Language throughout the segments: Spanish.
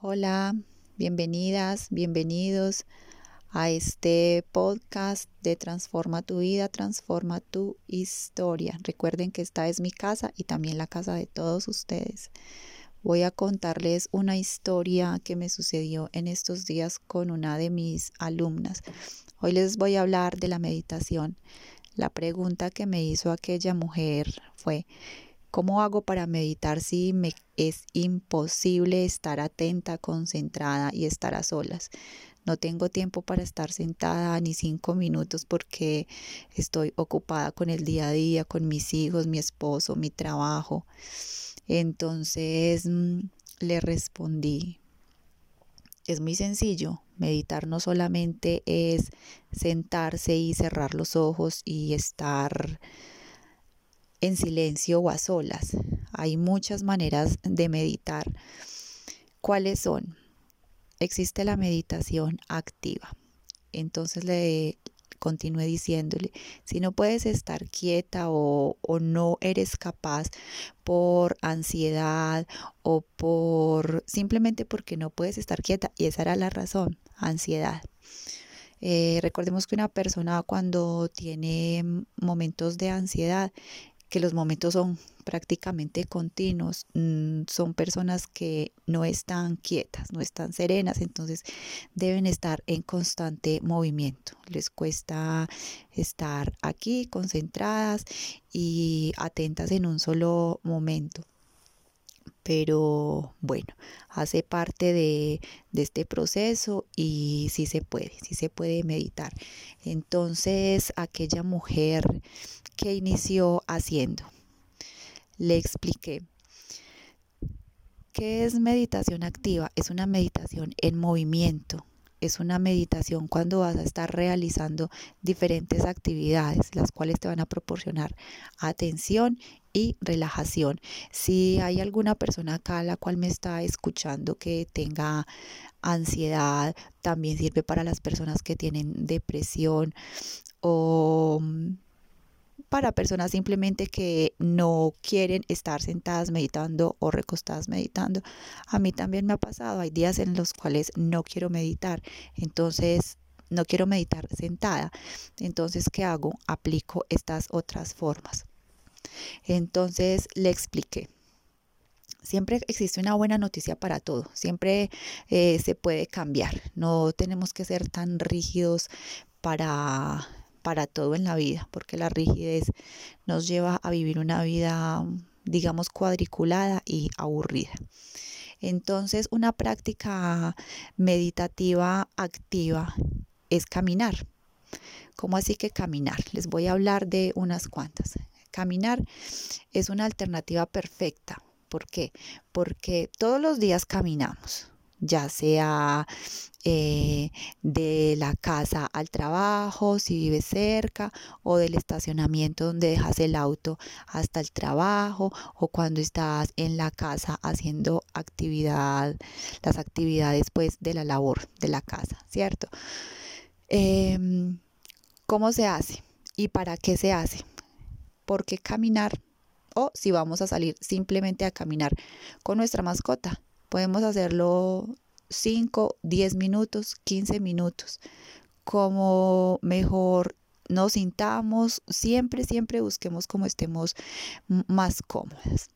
Hola, bienvenidas, bienvenidos a este podcast de Transforma tu vida, transforma tu historia. Recuerden que esta es mi casa y también la casa de todos ustedes. Voy a contarles una historia que me sucedió en estos días con una de mis alumnas. Hoy les voy a hablar de la meditación. La pregunta que me hizo aquella mujer fue, ¿Cómo hago para meditar si me es imposible estar atenta, concentrada y estar a solas? No tengo tiempo para estar sentada ni cinco minutos porque estoy ocupada con el día a día, con mis hijos, mi esposo, mi trabajo. Entonces mm, le respondí, es muy sencillo. Meditar no solamente es sentarse y cerrar los ojos y estar en silencio o a solas. Hay muchas maneras de meditar. ¿Cuáles son? Existe la meditación activa. Entonces le continúe diciéndole, si no puedes estar quieta o, o, no eres capaz por ansiedad o por simplemente porque no puedes estar quieta, y esa era la razón, ansiedad. Eh, recordemos que una persona cuando tiene momentos de ansiedad que los momentos son prácticamente continuos, mm, son personas que no están quietas, no están serenas, entonces deben estar en constante movimiento. Les cuesta estar aquí concentradas y atentas en un solo momento pero bueno, hace parte de, este proceso y sí se puede, sí se puede meditar. Entonces, aquella mujer que inició haciendo, le expliqué. ¿Qué es meditación activa? Es una meditación en movimiento, es una meditación cuando vas a estar realizando diferentes actividades, las cuales te van a proporcionar atención y relajación. Si hay alguna persona acá la cual me está escuchando que tenga ansiedad, también sirve para las personas que tienen depresión o para personas simplemente que no quieren estar sentadas meditando o recostadas meditando. A mí también me ha pasado, hay días en los cuales no quiero meditar, entonces no quiero meditar sentada. Entonces, ¿qué hago? Aplico estas otras formas. Entonces le expliqué. Siempre existe una buena noticia para todo, siempre eh, se puede cambiar, no tenemos que ser tan rígidos para para todo en la vida, porque la rigidez nos lleva a vivir una vida, digamos, cuadriculada y aburrida. Entonces, una práctica meditativa activa es caminar. ¿Cómo así que caminar? Les voy a hablar de unas cuantas. Caminar es una alternativa perfecta. ¿Por qué? Porque todos los días caminamos ya sea eh, de la casa al trabajo, si vives cerca, o del estacionamiento donde dejas el auto hasta el trabajo, o cuando estás en la casa haciendo actividad, las actividades pues de la labor de la casa, ¿cierto? Em, ¿Cómo se hace? ¿Y para qué se hace? ¿Por qué caminar? O si vamos a salir simplemente a caminar con nuestra mascota Podemos hacerlo 5, 10 minutos, 15 minutos. Como mejor nos sintamos, siempre, siempre busquemos como estemos más cómodas.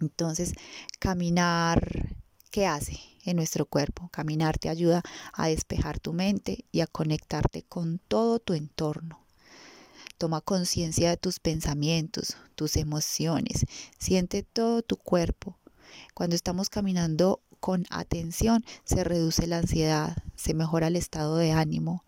Entonces, caminar, ¿qué hace en nuestro cuerpo? Caminar te ayuda a despejar tu mente y a conectarte con todo tu entorno. Toma conciencia de tus pensamientos, tus emociones, siente todo tu cuerpo, cuando estamos caminando con atención, se reduce la ansiedad, se mejora el estado de ánimo.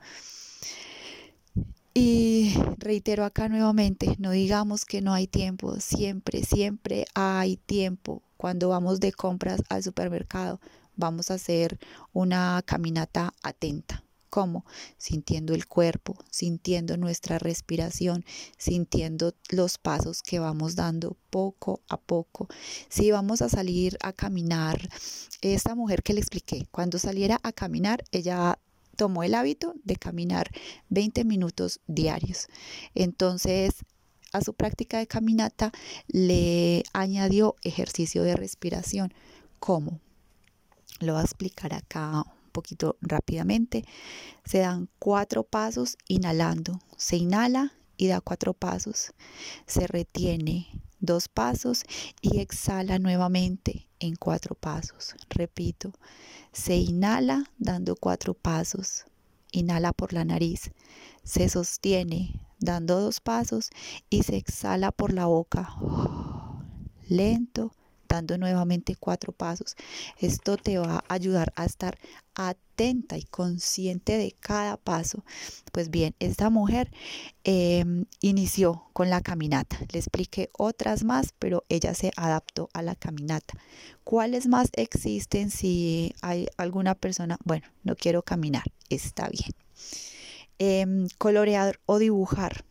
Y reitero acá nuevamente, no digamos que no hay tiempo, siempre, siempre hay tiempo. Cuando vamos de compras al supermercado, vamos a hacer una caminata atenta. ¿Cómo? Sintiendo el cuerpo, sintiendo nuestra respiración, sintiendo los pasos que vamos dando poco a poco. Si vamos a salir a caminar, esta mujer que le expliqué, cuando saliera a caminar, ella tomó el hábito de caminar 20 minutos diarios. Entonces, a su práctica de caminata le añadió ejercicio de respiración. ¿Cómo? Lo voy a explicar acá poquito rápidamente. Se dan cuatro pasos inhalando. Se inhala y da cuatro pasos. Se retiene dos pasos y exhala nuevamente en cuatro pasos. Repito, se inhala dando cuatro pasos. Inhala por la nariz. Se sostiene dando dos pasos y se exhala por la boca. Lento, dando nuevamente cuatro pasos. Esto te va a ayudar a estar atenta y consciente de cada paso. Pues bien, esta mujer em, inició con la caminata. Le expliqué otras más, pero ella se adaptó a la caminata. ¿Cuáles más existen si hay alguna persona? Bueno, no quiero caminar, está bien. Em, colorear o dibujar.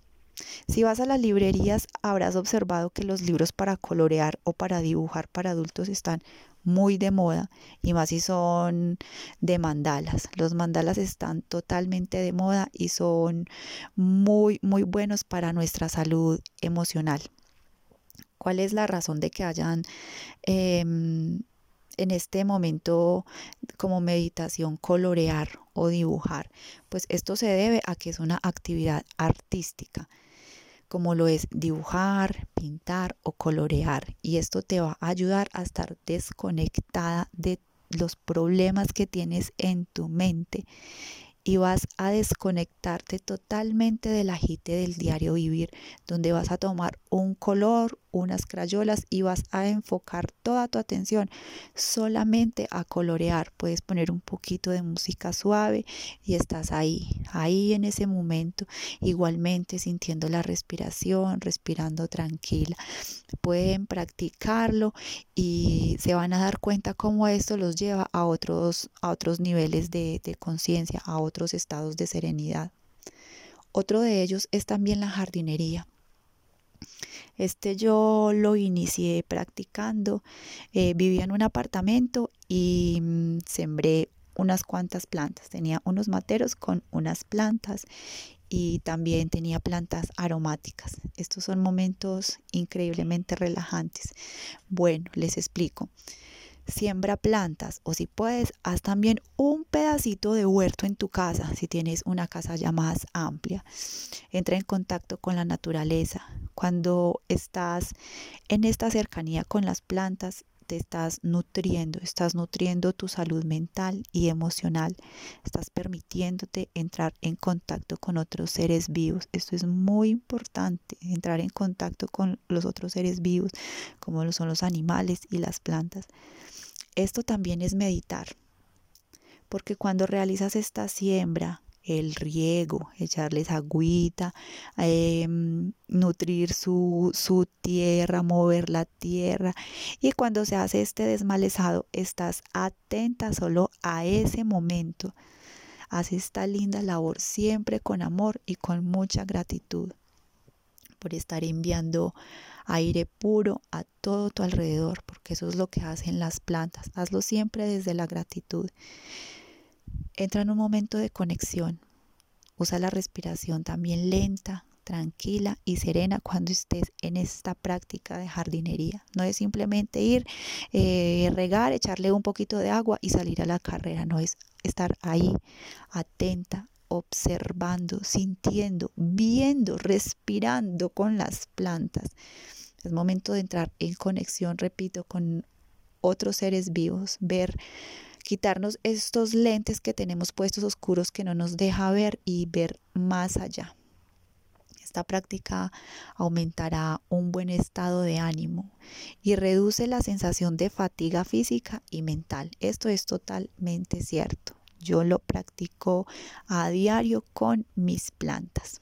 Si vas a las librerías, habrás observado que los libros para colorear o para dibujar para adultos están muy de moda y más si son de mandalas. Los mandalas están totalmente de moda y son muy, muy buenos para nuestra salud emocional. ¿Cuál es la razón de que hayan em, en este momento como meditación colorear o dibujar? Pues esto se debe a que es una actividad artística como lo es dibujar, pintar o colorear. Y esto te va a ayudar a estar desconectada de los problemas que tienes en tu mente y vas a desconectarte totalmente del agite del diario vivir, donde vas a tomar un color, unas crayolas y vas a enfocar toda tu atención solamente a colorear. Puedes poner un poquito de música suave y estás ahí, ahí en ese momento, igualmente sintiendo la respiración, respirando tranquila. Pueden practicarlo y se van a dar cuenta cómo esto los lleva a otros, a otros niveles de, de conciencia, a otros estados de serenidad. Otro de ellos es también la jardinería. Este yo lo inicié practicando. Eh, vivía en un apartamento y mm, sembré unas cuantas plantas. Tenía unos materos con unas plantas y también tenía plantas aromáticas. Estos son momentos increíblemente relajantes. Bueno, les explico siembra plantas o si puedes, haz también un pedacito de huerto en tu casa, si tienes una casa ya más amplia. Entra en contacto con la naturaleza. Cuando estás en esta cercanía con las plantas, te estás nutriendo, estás nutriendo tu salud mental y emocional, estás permitiéndote entrar en contacto con otros seres vivos. Esto es muy importante, entrar en contacto con los otros seres vivos, como lo son los animales y las plantas. Esto también es meditar, porque cuando realizas esta siembra, el riego, echarles agüita, em, nutrir su, su tierra, mover la tierra. Y cuando se hace este desmalezado, estás atenta solo a ese momento. Haz esta linda labor siempre con amor y con mucha gratitud por estar enviando aire puro a todo tu alrededor, porque eso es lo que hacen las plantas. Hazlo siempre desde la gratitud. Entra en un momento de conexión. Usa la respiración también lenta, tranquila y serena cuando estés en esta práctica de jardinería. No es simplemente ir, eh, regar, echarle un poquito de agua y salir a la carrera. No es estar ahí atenta, observando, sintiendo, viendo, respirando con las plantas. Es momento de entrar en conexión, repito, con otros seres vivos, ver, quitarnos estos lentes que tenemos puestos oscuros que no nos deja ver y ver más allá. Esta práctica aumentará un buen estado de ánimo y reduce la sensación de fatiga física y mental. Esto es totalmente cierto. Yo lo practico a diario con mis plantas.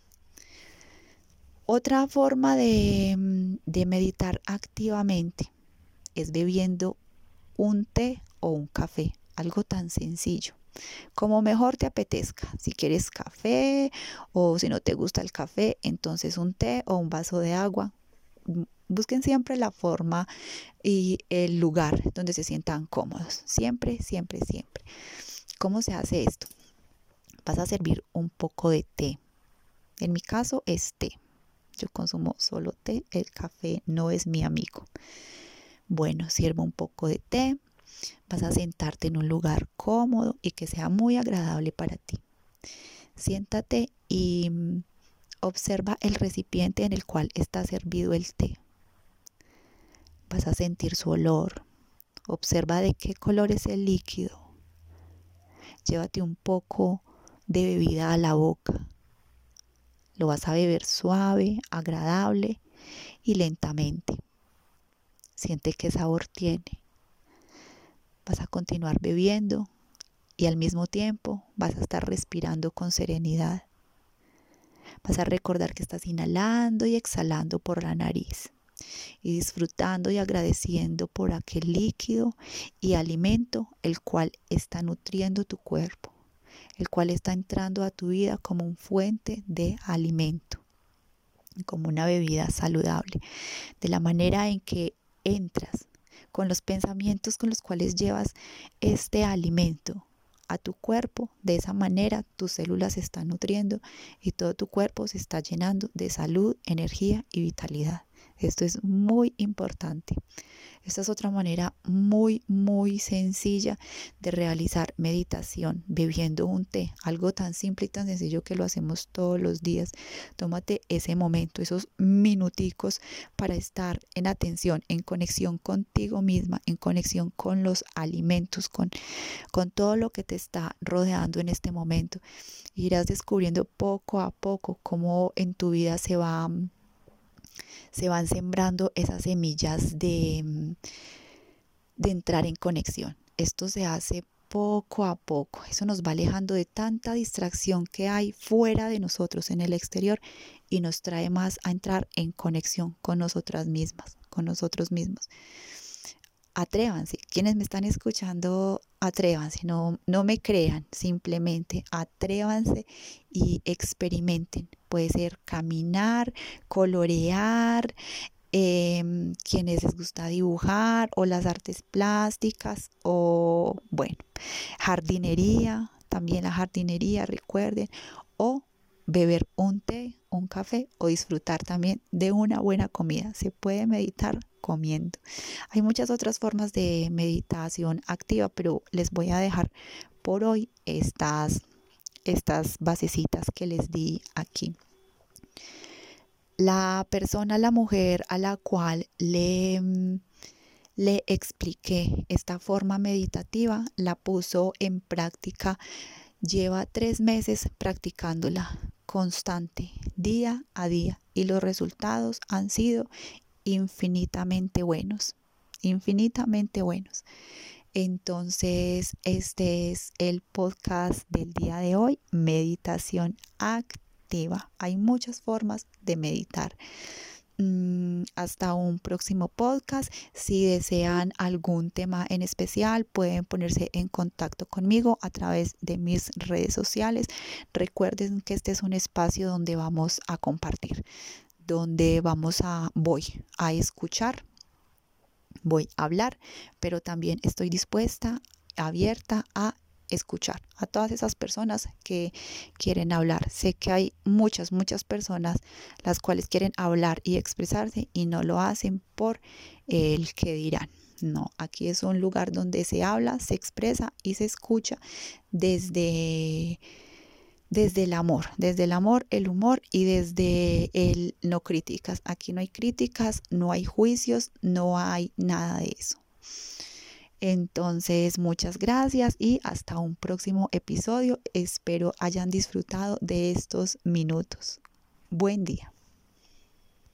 Otra forma de, de, meditar activamente es bebiendo un té o un café, algo tan sencillo. Como mejor te apetezca, si quieres café o si no te gusta el café, entonces un té o un vaso de agua. Busquen siempre la forma y el lugar donde se sientan cómodos. Siempre, siempre, siempre. ¿Cómo se hace esto? Vas a servir un poco de té. En mi caso es té. Yo consumo solo té, el café no es mi amigo. Bueno, sirvo un poco de té, Vas a sentarte en un lugar cómodo y que sea muy agradable para ti. Siéntate y mm, observa el recipiente en el cual está servido el té. Vas a sentir su olor. Observa de qué color es el líquido. Llévate un poco de bebida a la boca. Lo vas a beber suave, agradable y lentamente. Siente qué sabor tiene. Vas a continuar bebiendo y al mismo tiempo vas a estar respirando con serenidad. Vas a recordar que estás inhalando y exhalando por la nariz y disfrutando y agradeciendo por aquel líquido y alimento el cual está nutriendo tu cuerpo, el cual está entrando a tu vida como un fuente de alimento, como una bebida saludable, de la manera en que entras con los pensamientos con los cuales llevas este alimento a tu cuerpo. De esa manera tus células se están nutriendo y todo tu cuerpo se está llenando de salud, energía y vitalidad. Esto es muy importante. Esta es otra manera muy, muy sencilla de realizar meditación, bebiendo un té, algo tan simple y tan sencillo que lo hacemos todos los días. Tómate ese momento, esos minuticos para estar en atención, en conexión contigo misma, en conexión con los alimentos, con, con todo lo que te está rodeando en este momento. Irás descubriendo poco a poco cómo en tu vida se va se van sembrando esas semillas de, mm, de entrar en conexión. Esto se hace poco a poco. Eso nos va alejando de tanta distracción que hay fuera de nosotros, en el exterior, y nos trae más a entrar en conexión con nosotras mismas, con nosotros mismos atrévanse. Quienes me están escuchando, atrévanse, no, no me crean, simplemente atrévanse y experimenten. Puede ser caminar, colorear, em, quienes les gusta dibujar o las artes plásticas o, bueno, jardinería, también la jardinería, recuerden, o beber un té, un café o disfrutar también de una buena comida. Se puede meditar comiendo. Hay muchas otras formas de meditación activa, pero les voy a dejar por hoy estas, estas basecitas que les di aquí. La persona, la mujer a la cual le, le expliqué esta forma meditativa, la puso en práctica, lleva tres meses practicándola constante, día a día, y los resultados han sido infinitamente buenos, infinitamente buenos. Entonces, este es el podcast del día de hoy, meditación activa. Hay muchas formas de meditar. Mm, hasta un próximo podcast. Si desean algún tema en especial, pueden ponerse en contacto conmigo a través de mis redes sociales. Recuerden que este es un espacio donde vamos a compartir donde vamos a, voy a escuchar, voy a hablar, pero también estoy dispuesta, abierta a escuchar a todas esas personas que quieren hablar. Sé que hay muchas, muchas personas las cuales quieren hablar y expresarse y no lo hacen por el que dirán. No, aquí es un lugar donde se habla, se expresa y se escucha desde desde el amor, desde el amor, el humor y desde el no críticas. Aquí no hay críticas, no hay juicios, no hay nada de eso. Entonces, muchas gracias y hasta un próximo episodio. Espero hayan disfrutado de estos minutos. Buen día.